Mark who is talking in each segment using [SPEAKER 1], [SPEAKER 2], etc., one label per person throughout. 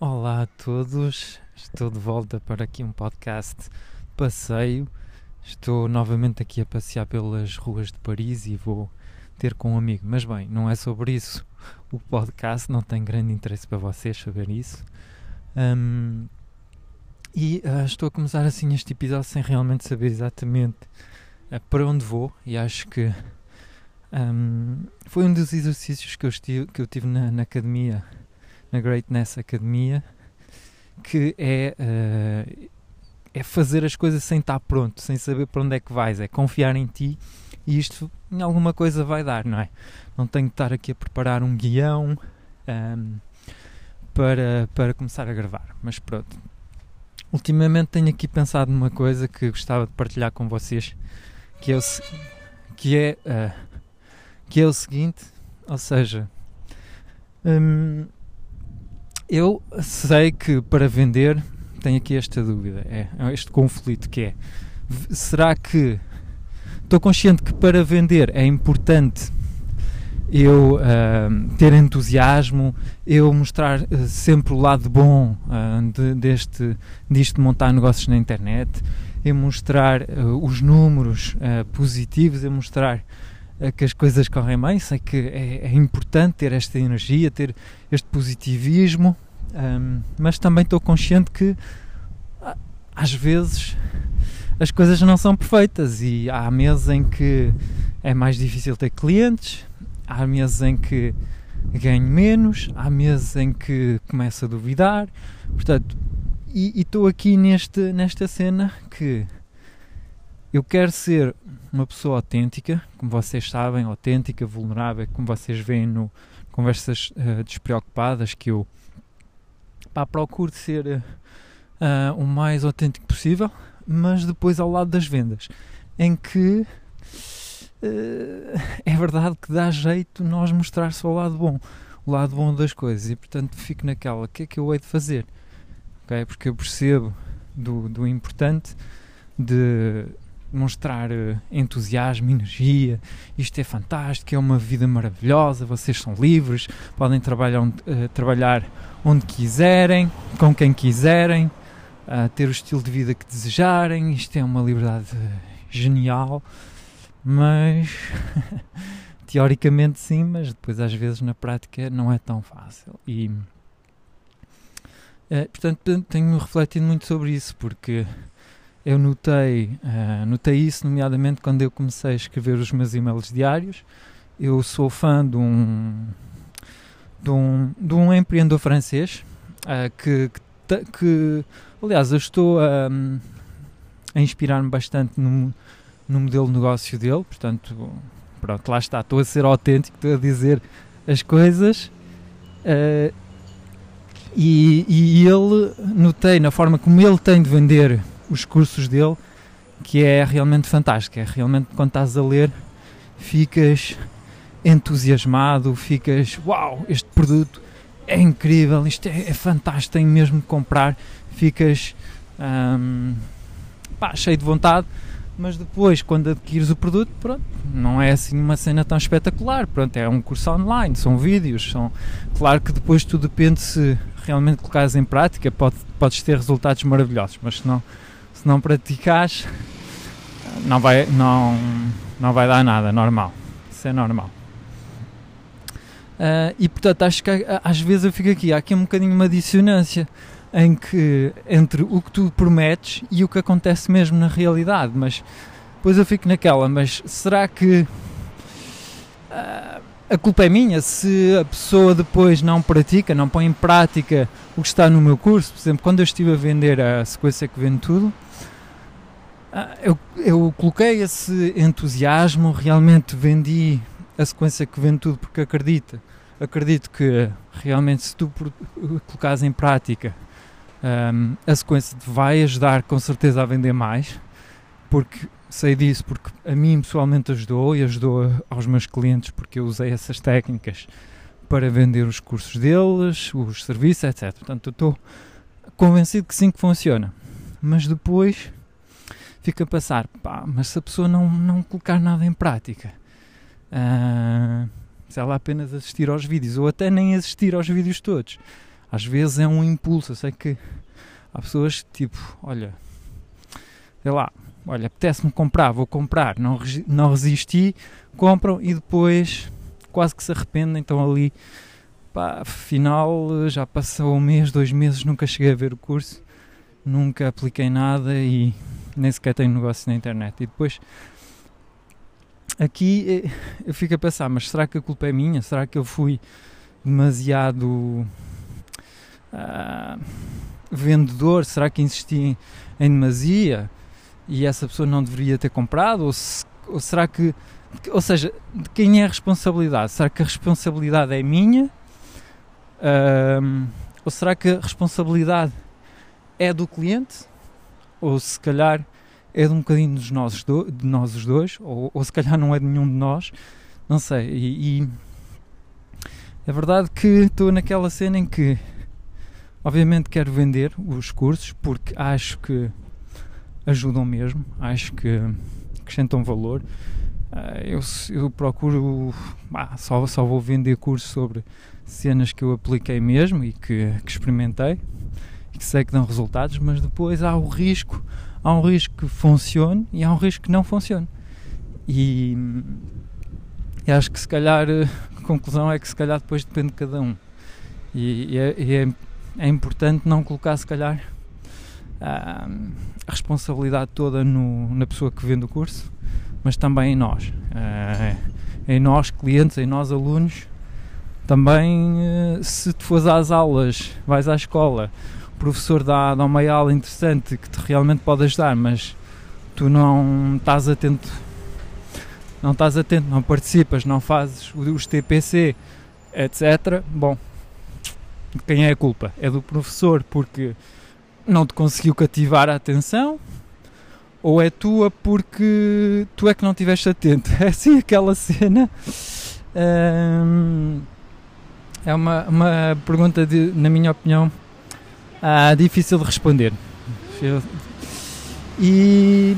[SPEAKER 1] Olá a todos, estou de volta para aqui um podcast passeio. Estou novamente aqui a passear pelas ruas de Paris e vou ter com um amigo. Mas bem, não é sobre isso o podcast, não tem grande interesse para vocês saber isso. Um, e uh, estou a começar assim este episódio sem realmente saber exatamente uh, para onde vou e acho que um, foi um dos exercícios que eu, estive, que eu tive na, na academia na Greatness Academia, que é, uh, é fazer as coisas sem estar pronto, sem saber para onde é que vais, é confiar em ti e isto em alguma coisa vai dar, não é? Não tenho que estar aqui a preparar um guião um, ehm, para, para começar a gravar, mas pronto. Ultimamente tenho aqui pensado numa coisa que gostava de partilhar com vocês, que é o, que é, uh, que é o seguinte, ou seja, um, eu sei que para vender tenho aqui esta dúvida, é, é este conflito que é. Será que estou consciente que para vender é importante eu uh, ter entusiasmo, eu mostrar uh, sempre o lado bom uh, de, deste, disto de montar negócios na internet, eu mostrar os números positivos, eu mostrar que as coisas correm bem, sei que é, é importante ter esta energia, ter este positivismo, um, mas também estou consciente que às vezes as coisas não são perfeitas. E há meses em que é mais difícil ter clientes, há meses em que ganho menos, há meses em que começo a duvidar, portanto, e estou aqui neste, nesta cena que eu quero ser uma pessoa autêntica, como vocês sabem, autêntica, vulnerável, como vocês veem no Conversas uh, Despreocupadas, que eu pá, procuro ser uh, o mais autêntico possível, mas depois ao lado das vendas, em que uh, é verdade que dá jeito nós mostrar só o lado bom, o lado bom das coisas, e portanto fico naquela, o que é que eu hei de fazer? Okay? Porque eu percebo do, do importante de mostrar uh, entusiasmo, energia, isto é fantástico, é uma vida maravilhosa, vocês são livres, podem trabalhar, uh, trabalhar onde quiserem, com quem quiserem, ter o estilo de vida que desejarem, isto é uma liberdade genial, mas teoricamente sim, mas depois às vezes na prática não é tão fácil. E portanto tenho refletido muito sobre isso, porque eu notei, uh, notei isso, nomeadamente quando eu comecei a escrever os meus e-mails diários. Eu sou fã de um, de um, de um empreendedor francês uh, que, que, que, aliás, eu estou a, a inspirar-me bastante no, no modelo de negócio dele. Portanto, pronto, lá está, estou a ser autêntico, estou a dizer as coisas. Uh, e, e ele, notei na forma como ele tem de vender os cursos dele, que é realmente fantástico. É realmente quando estás a ler, ficas entusiasmado, ficas uau, este produto é incrível, isto é, é fantástico, tenho mesmo de comprar, ficas hum, pá, cheio de vontade, mas depois quando adquires o produto, pronto, não é assim uma cena tão espetacular, pronto, é um curso online, são vídeos, são claro que depois tudo depende se realmente colocares em prática, pode, podes ter resultados maravilhosos, mas se não se não praticares, não vai, não, não vai dar nada, normal. Isso é normal. Uh, e portanto, acho que às vezes eu fico aqui, há aqui um bocadinho uma dissonância em que, entre o que tu prometes e o que acontece mesmo na realidade, mas depois eu fico naquela, mas será que uh, a culpa é minha se a pessoa depois não pratica, não põe em prática o que está no meu curso? Por exemplo, quando eu estive a vender a sequência que vende tudo, ah, eu, eu coloquei esse entusiasmo, realmente vendi a sequência que vende tudo porque acredito, acredito que realmente se tu colocares em prática um, a sequência vai ajudar com certeza a vender mais, porque sei disso, porque a mim pessoalmente ajudou e ajudou aos meus clientes porque eu usei essas técnicas para vender os cursos deles, os serviços, etc. Portanto, estou convencido que sim que funciona. Mas depois fica a passar, pá, mas se a pessoa não, não colocar nada em prática, uh, se ela apenas assistir aos vídeos, ou até nem assistir aos vídeos todos, Às vezes é um impulso. Eu sei que há pessoas que, tipo, olha, sei lá, olha, apetece-me comprar, vou comprar, não, não resisti, compram e depois quase que se arrependem, então ali, pá, afinal já passou um mês, dois meses, nunca cheguei a ver o curso, nunca apliquei nada e nem sequer tenho negócio na internet. E depois aqui eh, eu fico a pensar, mas será que a culpa é minha? Será que eu fui demasiado uh, vendedor? Será que insisti em demasia e essa pessoa não deveria ter comprado? Ou, se, ou será que, ou seja, de quem é a responsabilidade? Será que a responsabilidade é minha? Uh, ou será que a responsabilidade é do cliente? Ou se calhar é de um bocadinho dos nós, do, de nós os dois, ou, ou se calhar não é de nenhum de nós, não sei. E, e é verdade que estou naquela cena em que, obviamente, quero vender os cursos porque acho que ajudam mesmo, acho que acrescentam valor. Ah, eu, eu procuro, ah, só, só vou vender cursos sobre cenas que eu apliquei mesmo e que, que experimentei e que sei que dão resultados, mas depois há o risco há um risco que funcione e há um risco que não funcione. E, e acho que se calhar a conclusão é que se calhar depois depende de cada um. E, e, é, é, é, importante não colocar se calhar a, a responsabilidade toda no, na pessoa que vende o curso, mas também em nós. É, em nós clientes, em nós alunos. Também eh, se tu fores às aulas, vais à escola, professor dá, dá uma aula interessante que te realmente pode ajudar, mas tu não estás atento, não estás atento, não participas, não fazes os TPC, etc. Bom, quem é a culpa? É do professor porque não te conseguiu cativar a atenção ou é tua porque tu é que não estiveste atento? É assim aquela cena. Hum, é uma, uma pergunta, de, na minha opinião, ah, difícil de responder. E,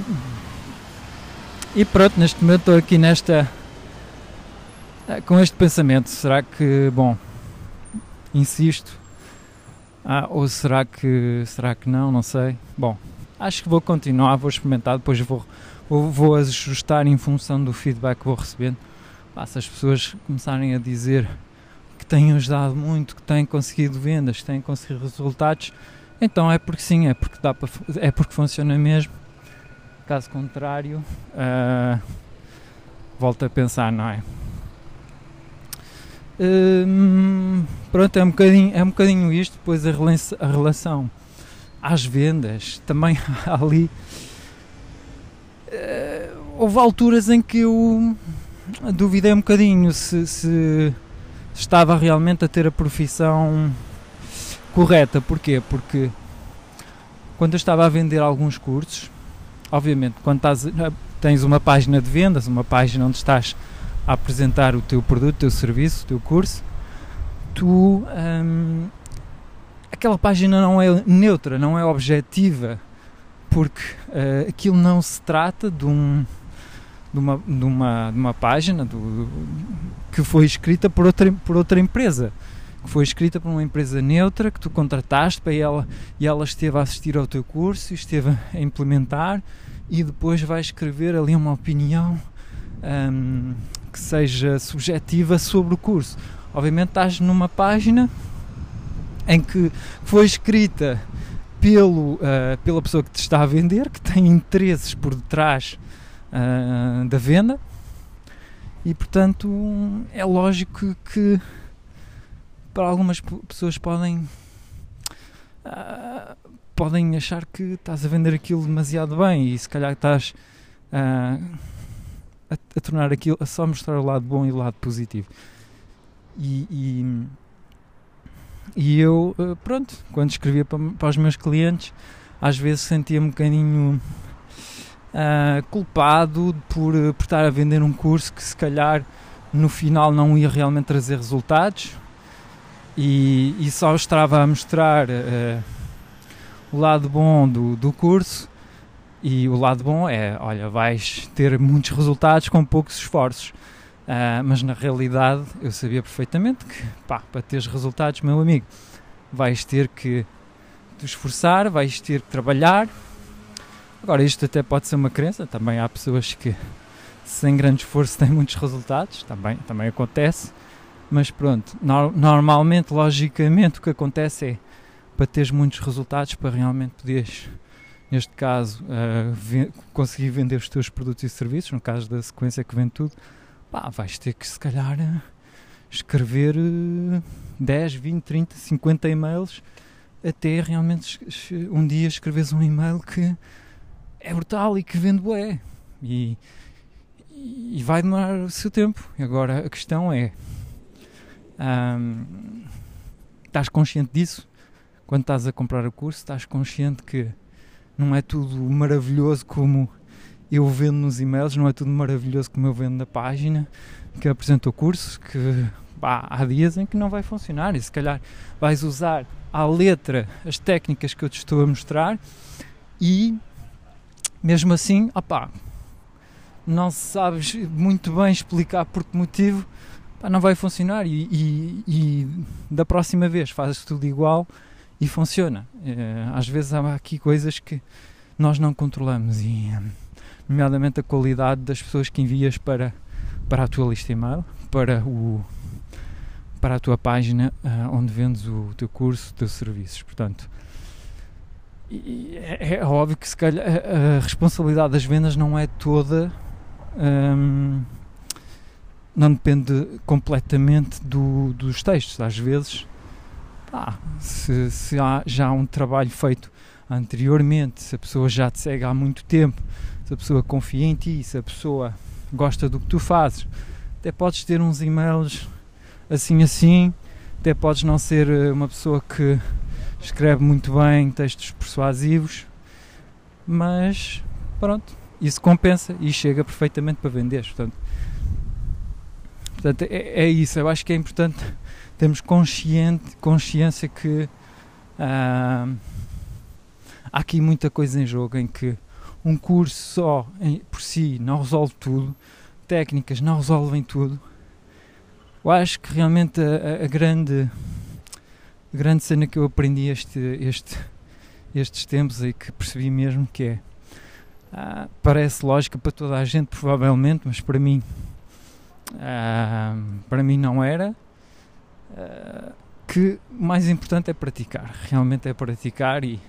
[SPEAKER 1] e pronto, neste momento estou aqui nesta ah, com este pensamento. Será que, bom, insisto? Ah, ou será que será que não? Não sei. Bom, acho que vou continuar, vou experimentar, depois vou, vou, vou ajustar em função do feedback que vou recebendo. Ah, se as pessoas começarem a dizer têm ajudado muito, que têm conseguido vendas, que têm conseguido resultados, então é porque sim, é porque, dá para, é porque funciona mesmo. Caso contrário, uh, volto a pensar, não é? Uh, pronto, é um, bocadinho, é um bocadinho isto, depois a, a relação às vendas, também ali uh, houve alturas em que eu duvidei um bocadinho se, se estava realmente a ter a profissão correta. Porquê? Porque quando eu estava a vender alguns cursos, obviamente, quando estás, tens uma página de vendas, uma página onde estás a apresentar o teu produto, o teu serviço, o teu curso, tu hum, aquela página não é neutra, não é objetiva, porque uh, aquilo não se trata de um de uma, de uma, de uma página do, que foi escrita por outra, por outra empresa. Que foi escrita por uma empresa neutra que tu contrataste para ela e ela esteve a assistir ao teu curso, esteve a implementar e depois vai escrever ali uma opinião um, que seja subjetiva sobre o curso. Obviamente estás numa página em que foi escrita pelo, uh, pela pessoa que te está a vender, que tem interesses por detrás uh, da venda e portanto é lógico que para algumas pessoas podem uh, podem achar que estás a vender aquilo demasiado bem e se calhar estás uh, a, a, tornar aquilo a só mostrar o lado bom e o lado positivo. E, e, e eu pronto quando escrevia para, para os meus clientes às vezes sentia-me um bocadinho uh, culpado por, por estar a vender um curso que se calhar no final não ia realmente trazer resultados. E, e só estava a mostrar uh, o lado bom do, do curso e o lado bom é, olha, vais ter muitos resultados com poucos esforços. Uh, mas na realidade eu sabia perfeitamente que pá, para teres resultados, meu amigo, vais ter que te esforçar, vais ter que trabalhar. Agora, isto até pode ser uma crença, também há pessoas que sem grande esforço têm muitos resultados, também, também acontece, mas pronto, no, normalmente, logicamente, o que acontece é para teres muitos resultados, para realmente poderes, neste caso, uh, conseguir vender os teus produtos e serviços, no caso da sequência que vende tudo, pá, vais ter que se calhar escrever 10, 20, 30, 50 e-mails até realmente um dia escreves um e-mail que é brutal e que vende bué. E, e vai demorar o seu tempo. Agora a questão é: hum, estás consciente disso? Quando estás a comprar o curso, estás consciente que não é tudo maravilhoso como eu vendo nos e-mails, não é tudo maravilhoso como eu vendo na página que apresenta o curso, que pá, há dias em que não vai funcionar e se calhar vais usar à letra as técnicas que eu te estou a mostrar e mesmo assim, opá, não sabes muito bem explicar por que motivo, não vai funcionar e, e, e, da próxima vez fazes tudo igual e funciona. É, às vezes há aqui coisas que nós não controlamos e nomeadamente a qualidade das pessoas que envias para, para a tua lista e-mail, para o para a tua página uh, onde vendes o teu curso, os teus serviços. Portanto, é, é, óbvio que se calhar a, a responsabilidade das vendas não é toda. Um, não depende completamente do, dos textos. Às vezes, ah, se, se há já um trabalho feito anteriormente, se a pessoa já te segue há muito tempo, se a pessoa confia em ti, se a pessoa gosta do que tu fazes, até podes ter uns e-mails assim assim. Até podes não ser eh, uma pessoa que escreve muito bem textos persuasivos, mas pronto, isso compensa e chega perfeitamente para vender. Portanto, portanto é, é isso. Eu acho que é importante termos consciente, consciência que ah, há aqui muita coisa em jogo em que um curso só em, por si não resolve tudo, técnicas não resolvem tudo. Eu acho que realmente a, a, grande a grande cena que eu aprendi este, este, estes tempos e que percebi mesmo que é ah, parece lógica para toda a gente provavelmente mas para mim ah, para mim não era que mais importante é praticar realmente é praticar e,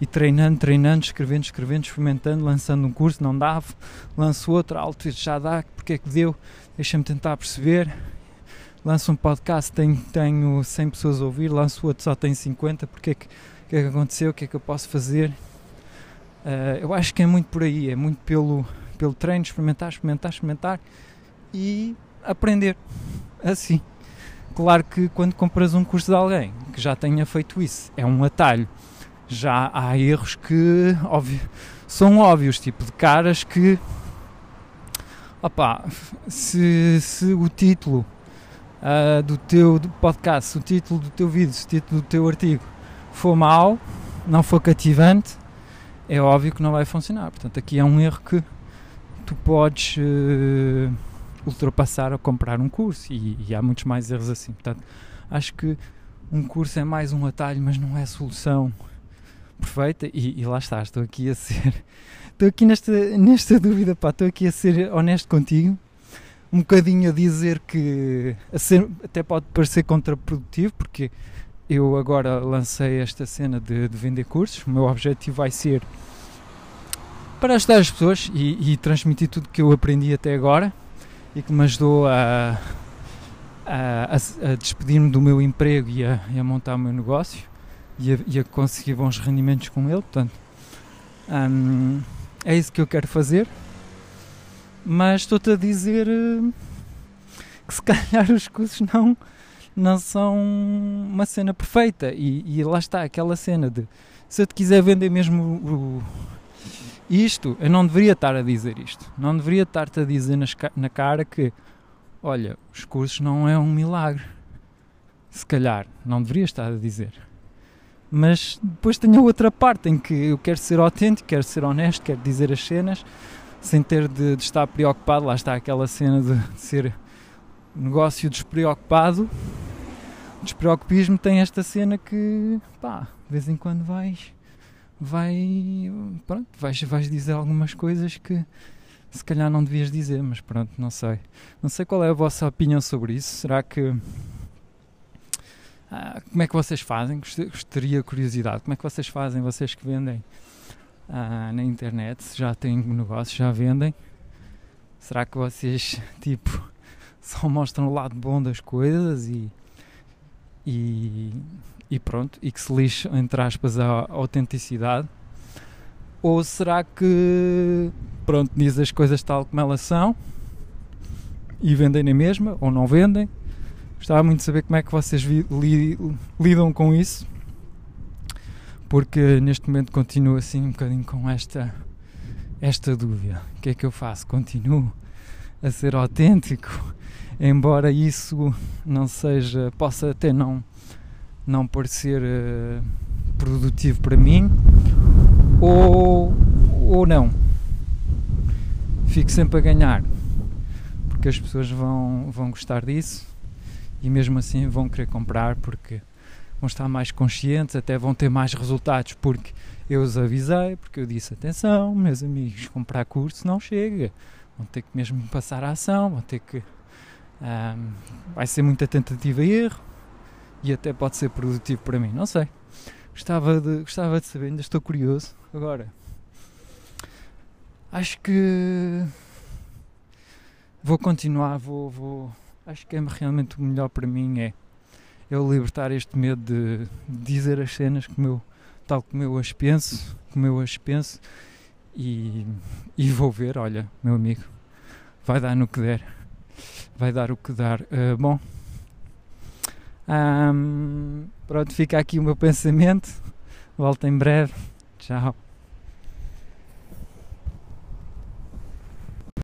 [SPEAKER 1] e treinando, treinando, escrevendo, escrevendo, experimentando, lançando um curso, não dava, lanço outro, alto, já dá, porque é que deu, deixa-me tentar perceber, lanço um podcast, tenho, tenho 100 pessoas a ouvir, lanço outro, só tenho 50, porque é que, que é que aconteceu, o que é que eu posso fazer? Uh, eu acho que é muito por aí, é muito pelo, pelo treino, experimentar, experimentar, experimentar e aprender, assim. Claro que quando compras um curso de alguém que já tenha feito isso, é um atalho. Já há erros que óbvio, são óbvios, tipo de caras que opá, se, se o título uh, do teu podcast, se o título do teu vídeo, se o título do teu artigo for mau, não for cativante, é óbvio que não vai funcionar. Portanto, aqui é um erro que tu podes uh, ultrapassar ao comprar um curso e, e, há muitos mais erros assim. Portanto, acho que um curso é mais um atalho, mas não é a solução perfeita. E, e lá está, estou aqui a ser, estou aqui nesta, nesta dúvida, pá, estou aqui a ser honesto contigo um bocadinho a dizer que a ser, até pode parecer contraprodutivo, porque eu agora lancei esta cena de, de vender cursos. O meu objetivo vai ser para ajudar as pessoas e, e transmitir tudo que eu aprendi até agora e que me ajudou a, a, a despedir-me do meu emprego e a, e a, montar o meu negócio e a, e a conseguir bons rendimentos com ele. Portanto, hum, é isso que eu quero fazer mas estou-te a dizer uh, que se calhar os cursos não, não são uma cena perfeita. E, e, lá está aquela cena de se eu te quiser vender mesmo o, isto, eu não deveria estar a dizer isto. Não deveria estar-te a dizer nas, na cara que olha, os cursos não é um milagre. Se calhar, não deveria estar a dizer. Mas depois tenho a outra parte em que eu quero ser autêntico, quero ser honesto, quero dizer as cenas sem ter de, de, estar preocupado. Lá está aquela cena de, de ser negócio despreocupado despreocupismo tem esta cena que, pá, de vez em quando vais, vai, pronto, vais, vais dizer algumas coisas que se calhar não devias dizer, mas pronto, não sei. Não sei qual é a vossa opinião sobre isso. Será que. Ah, como é que vocês fazem? Gostaria curiosidade. Como é que vocês fazem, vocês que vendem ah, na internet? Já têm negócio, já vendem? Será que vocês, tipo, só mostram o lado bom das coisas e. e, e pronto, e que se lixe, entre aspas, a autenticidade? Ou será que, pronto, diz as coisas tal como elas são e vendem na mesma, ou não vendem? Gostava muito de saber como é que vocês li, lidam com isso, porque neste momento continuo assim um bocadinho com esta, esta dúvida. O que é que eu faço? Continuo a ser autêntico, embora isso não seja, possa até não, não parecer uh, produtivo para mim, ou, ou não. Fico sempre a ganhar, porque as pessoas vão, vão gostar disso e mesmo assim vão querer comprar porque vão estar mais conscientes, até vão ter mais resultados porque eu os avisei, porque eu disse atenção, meus amigos, comprar curso não chega, vão ter que mesmo passar a ação, vão ter que um, vai ser muita tentativa e erro e até pode ser produtivo para mim, não sei. Gostava de, gostava de saber, ainda estou curioso. Agora, acho que vou continuar, vou, vou acho que é realmente o melhor para mim é eu libertar este medo de dizer as cenas como eu, tal como eu as penso, como eu as penso e, e vou ver, olha, meu amigo, vai dar no que der, vai dar o que dar. Uh, bom, um, pronto, fica aqui o meu pensamento. Volto em breve. Tchau.